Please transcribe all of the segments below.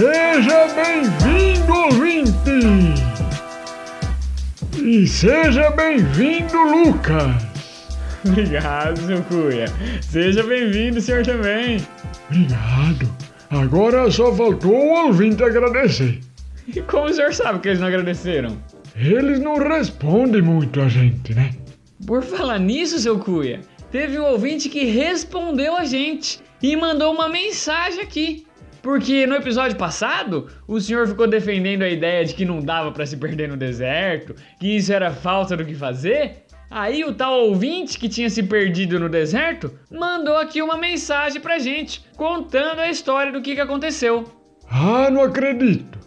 Seja bem-vindo, ouvinte! E seja bem-vindo, Lucas! Obrigado, seu Cuia. Seja bem-vindo, senhor também. Obrigado. Agora só faltou o ouvinte agradecer. E como o senhor sabe que eles não agradeceram? Eles não respondem muito a gente, né? Por falar nisso, seu Cuia, teve um ouvinte que respondeu a gente e mandou uma mensagem aqui. Porque no episódio passado, o senhor ficou defendendo a ideia de que não dava para se perder no deserto, que isso era falta do que fazer. Aí o tal ouvinte que tinha se perdido no deserto mandou aqui uma mensagem pra gente, contando a história do que, que aconteceu. Ah, não acredito.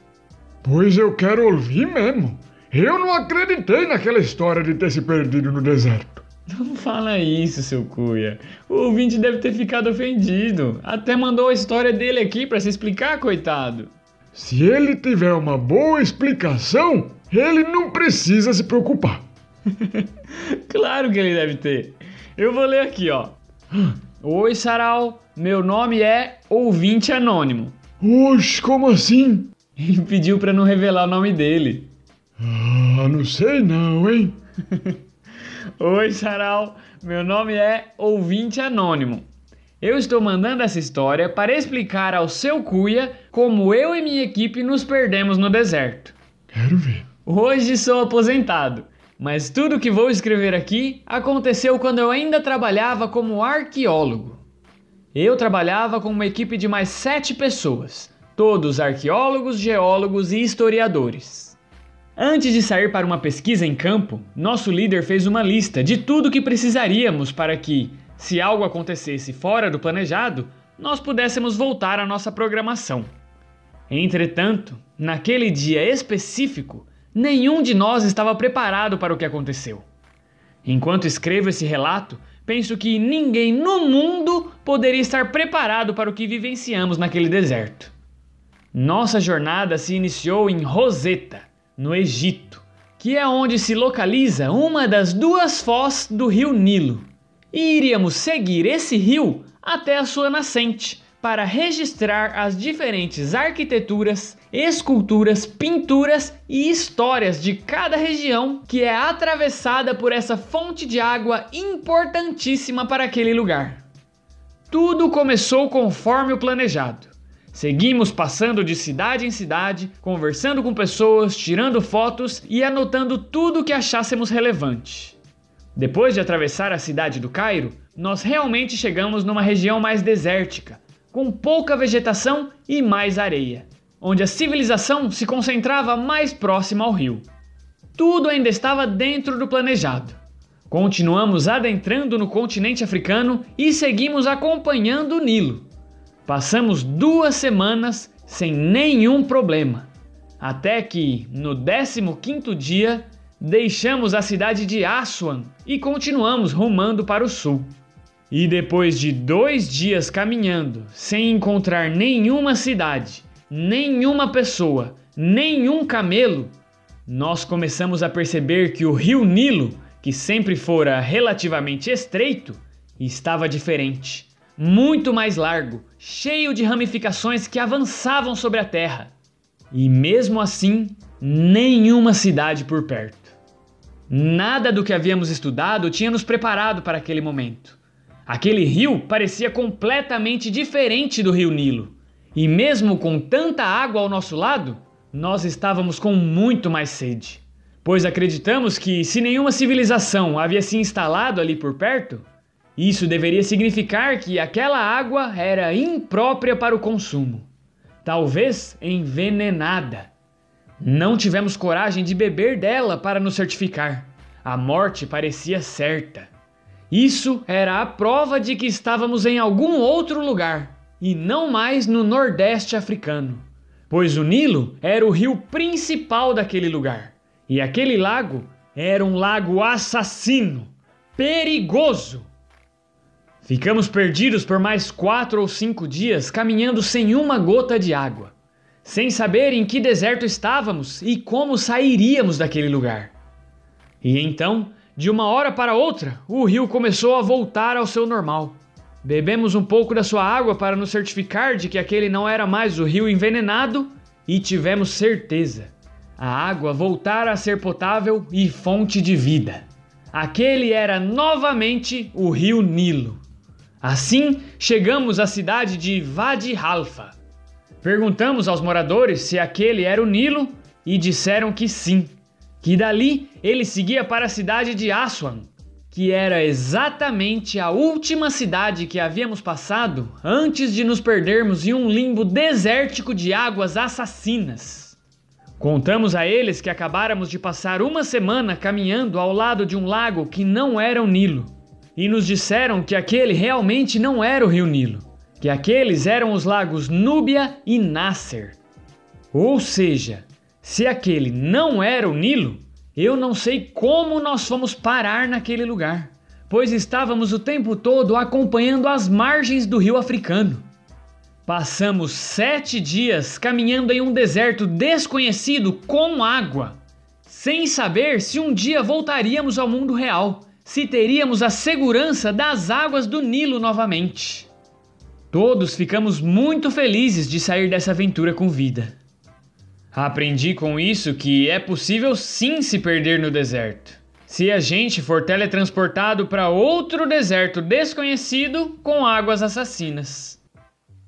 Pois eu quero ouvir mesmo. Eu não acreditei naquela história de ter se perdido no deserto. Não fala isso, seu cuia. O ouvinte deve ter ficado ofendido. Até mandou a história dele aqui para se explicar, coitado. Se ele tiver uma boa explicação, ele não precisa se preocupar. claro que ele deve ter. Eu vou ler aqui, ó. Oi, Sarau. Meu nome é Ouvinte Anônimo. Oxe, como assim? Ele pediu para não revelar o nome dele. Ah, não sei não, hein? Oi, Sarau. Meu nome é Ouvinte Anônimo. Eu estou mandando essa história para explicar ao seu Cuia como eu e minha equipe nos perdemos no deserto. Quero ver. Hoje sou aposentado, mas tudo que vou escrever aqui aconteceu quando eu ainda trabalhava como arqueólogo. Eu trabalhava com uma equipe de mais sete pessoas, todos arqueólogos, geólogos e historiadores. Antes de sair para uma pesquisa em campo, nosso líder fez uma lista de tudo que precisaríamos para que, se algo acontecesse fora do planejado, nós pudéssemos voltar à nossa programação. Entretanto, naquele dia específico, nenhum de nós estava preparado para o que aconteceu. Enquanto escrevo esse relato, penso que ninguém no mundo poderia estar preparado para o que vivenciamos naquele deserto. Nossa jornada se iniciou em Rosetta no Egito, que é onde se localiza uma das duas foz do rio Nilo. E iríamos seguir esse rio até a sua nascente para registrar as diferentes arquiteturas, esculturas, pinturas e histórias de cada região que é atravessada por essa fonte de água importantíssima para aquele lugar. Tudo começou conforme o planejado. Seguimos passando de cidade em cidade, conversando com pessoas, tirando fotos e anotando tudo o que achássemos relevante. Depois de atravessar a cidade do Cairo, nós realmente chegamos numa região mais desértica, com pouca vegetação e mais areia, onde a civilização se concentrava mais próxima ao rio. Tudo ainda estava dentro do planejado. Continuamos adentrando no continente africano e seguimos acompanhando o Nilo Passamos duas semanas sem nenhum problema, até que, no 15 dia, deixamos a cidade de Aswan e continuamos rumando para o sul. E depois de dois dias caminhando, sem encontrar nenhuma cidade, nenhuma pessoa, nenhum camelo, nós começamos a perceber que o rio Nilo, que sempre fora relativamente estreito, estava diferente muito mais largo, cheio de ramificações que avançavam sobre a terra. E mesmo assim, nenhuma cidade por perto. Nada do que havíamos estudado tinha nos preparado para aquele momento. Aquele rio parecia completamente diferente do rio Nilo. E mesmo com tanta água ao nosso lado, nós estávamos com muito mais sede. Pois acreditamos que, se nenhuma civilização havia se instalado ali por perto, isso deveria significar que aquela água era imprópria para o consumo, talvez envenenada. Não tivemos coragem de beber dela para nos certificar. A morte parecia certa. Isso era a prova de que estávamos em algum outro lugar e não mais no Nordeste africano, pois o Nilo era o rio principal daquele lugar e aquele lago era um lago assassino, perigoso Ficamos perdidos por mais quatro ou cinco dias caminhando sem uma gota de água, sem saber em que deserto estávamos e como sairíamos daquele lugar. E então, de uma hora para outra, o rio começou a voltar ao seu normal. Bebemos um pouco da sua água para nos certificar de que aquele não era mais o rio envenenado e tivemos certeza. A água voltara a ser potável e fonte de vida. Aquele era novamente o rio Nilo. Assim, chegamos à cidade de Wadi Halfa. Perguntamos aos moradores se aquele era o Nilo e disseram que sim, que dali ele seguia para a cidade de Aswan, que era exatamente a última cidade que havíamos passado antes de nos perdermos em um limbo desértico de águas assassinas. Contamos a eles que acabáramos de passar uma semana caminhando ao lado de um lago que não era o Nilo, e nos disseram que aquele realmente não era o rio Nilo, que aqueles eram os lagos Núbia e Nasser. Ou seja, se aquele não era o Nilo, eu não sei como nós fomos parar naquele lugar, pois estávamos o tempo todo acompanhando as margens do rio africano. Passamos sete dias caminhando em um deserto desconhecido com água, sem saber se um dia voltaríamos ao mundo real, se teríamos a segurança das águas do Nilo novamente. Todos ficamos muito felizes de sair dessa aventura com vida. Aprendi com isso que é possível sim se perder no deserto. Se a gente for teletransportado para outro deserto desconhecido com águas assassinas.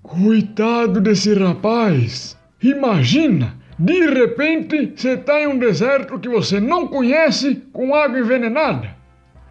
Coitado desse rapaz! Imagina! De repente você está em um deserto que você não conhece com água envenenada.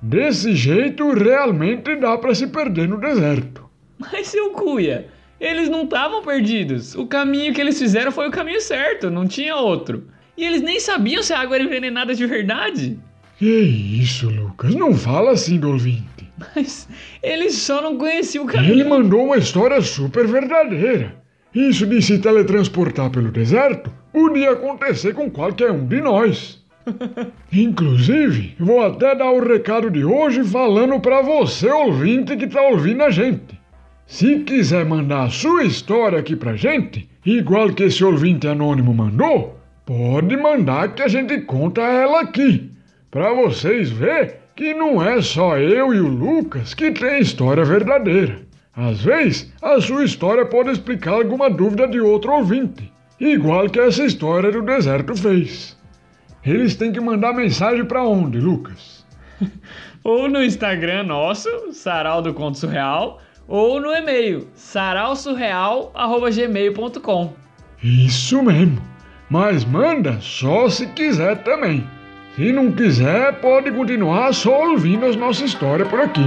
Desse jeito realmente dá para se perder no deserto. Mas seu cuia, eles não estavam perdidos. O caminho que eles fizeram foi o caminho certo, não tinha outro. E eles nem sabiam se a água era envenenada de verdade. Que isso, Lucas? Não fala assim do ouvinte. Mas eles só não conheciam o caminho. Ele mandou uma história super verdadeira. Isso de se teletransportar pelo deserto podia acontecer com qualquer um de nós. Inclusive, vou até dar o recado de hoje falando para você, ouvinte, que tá ouvindo a gente. Se quiser mandar a sua história aqui pra gente, igual que esse ouvinte anônimo mandou, pode mandar que a gente conta ela aqui, para vocês ver que não é só eu e o Lucas que tem história verdadeira. Às vezes, a sua história pode explicar alguma dúvida de outro ouvinte, igual que essa história do deserto fez. Eles têm que mandar mensagem para onde, Lucas? ou no Instagram nosso, Sarau do Conto Surreal, ou no e-mail sarausurreal@gmail.com. Isso mesmo. Mas manda só se quiser também. Se não quiser, pode continuar só ouvindo as nossas histórias por aqui.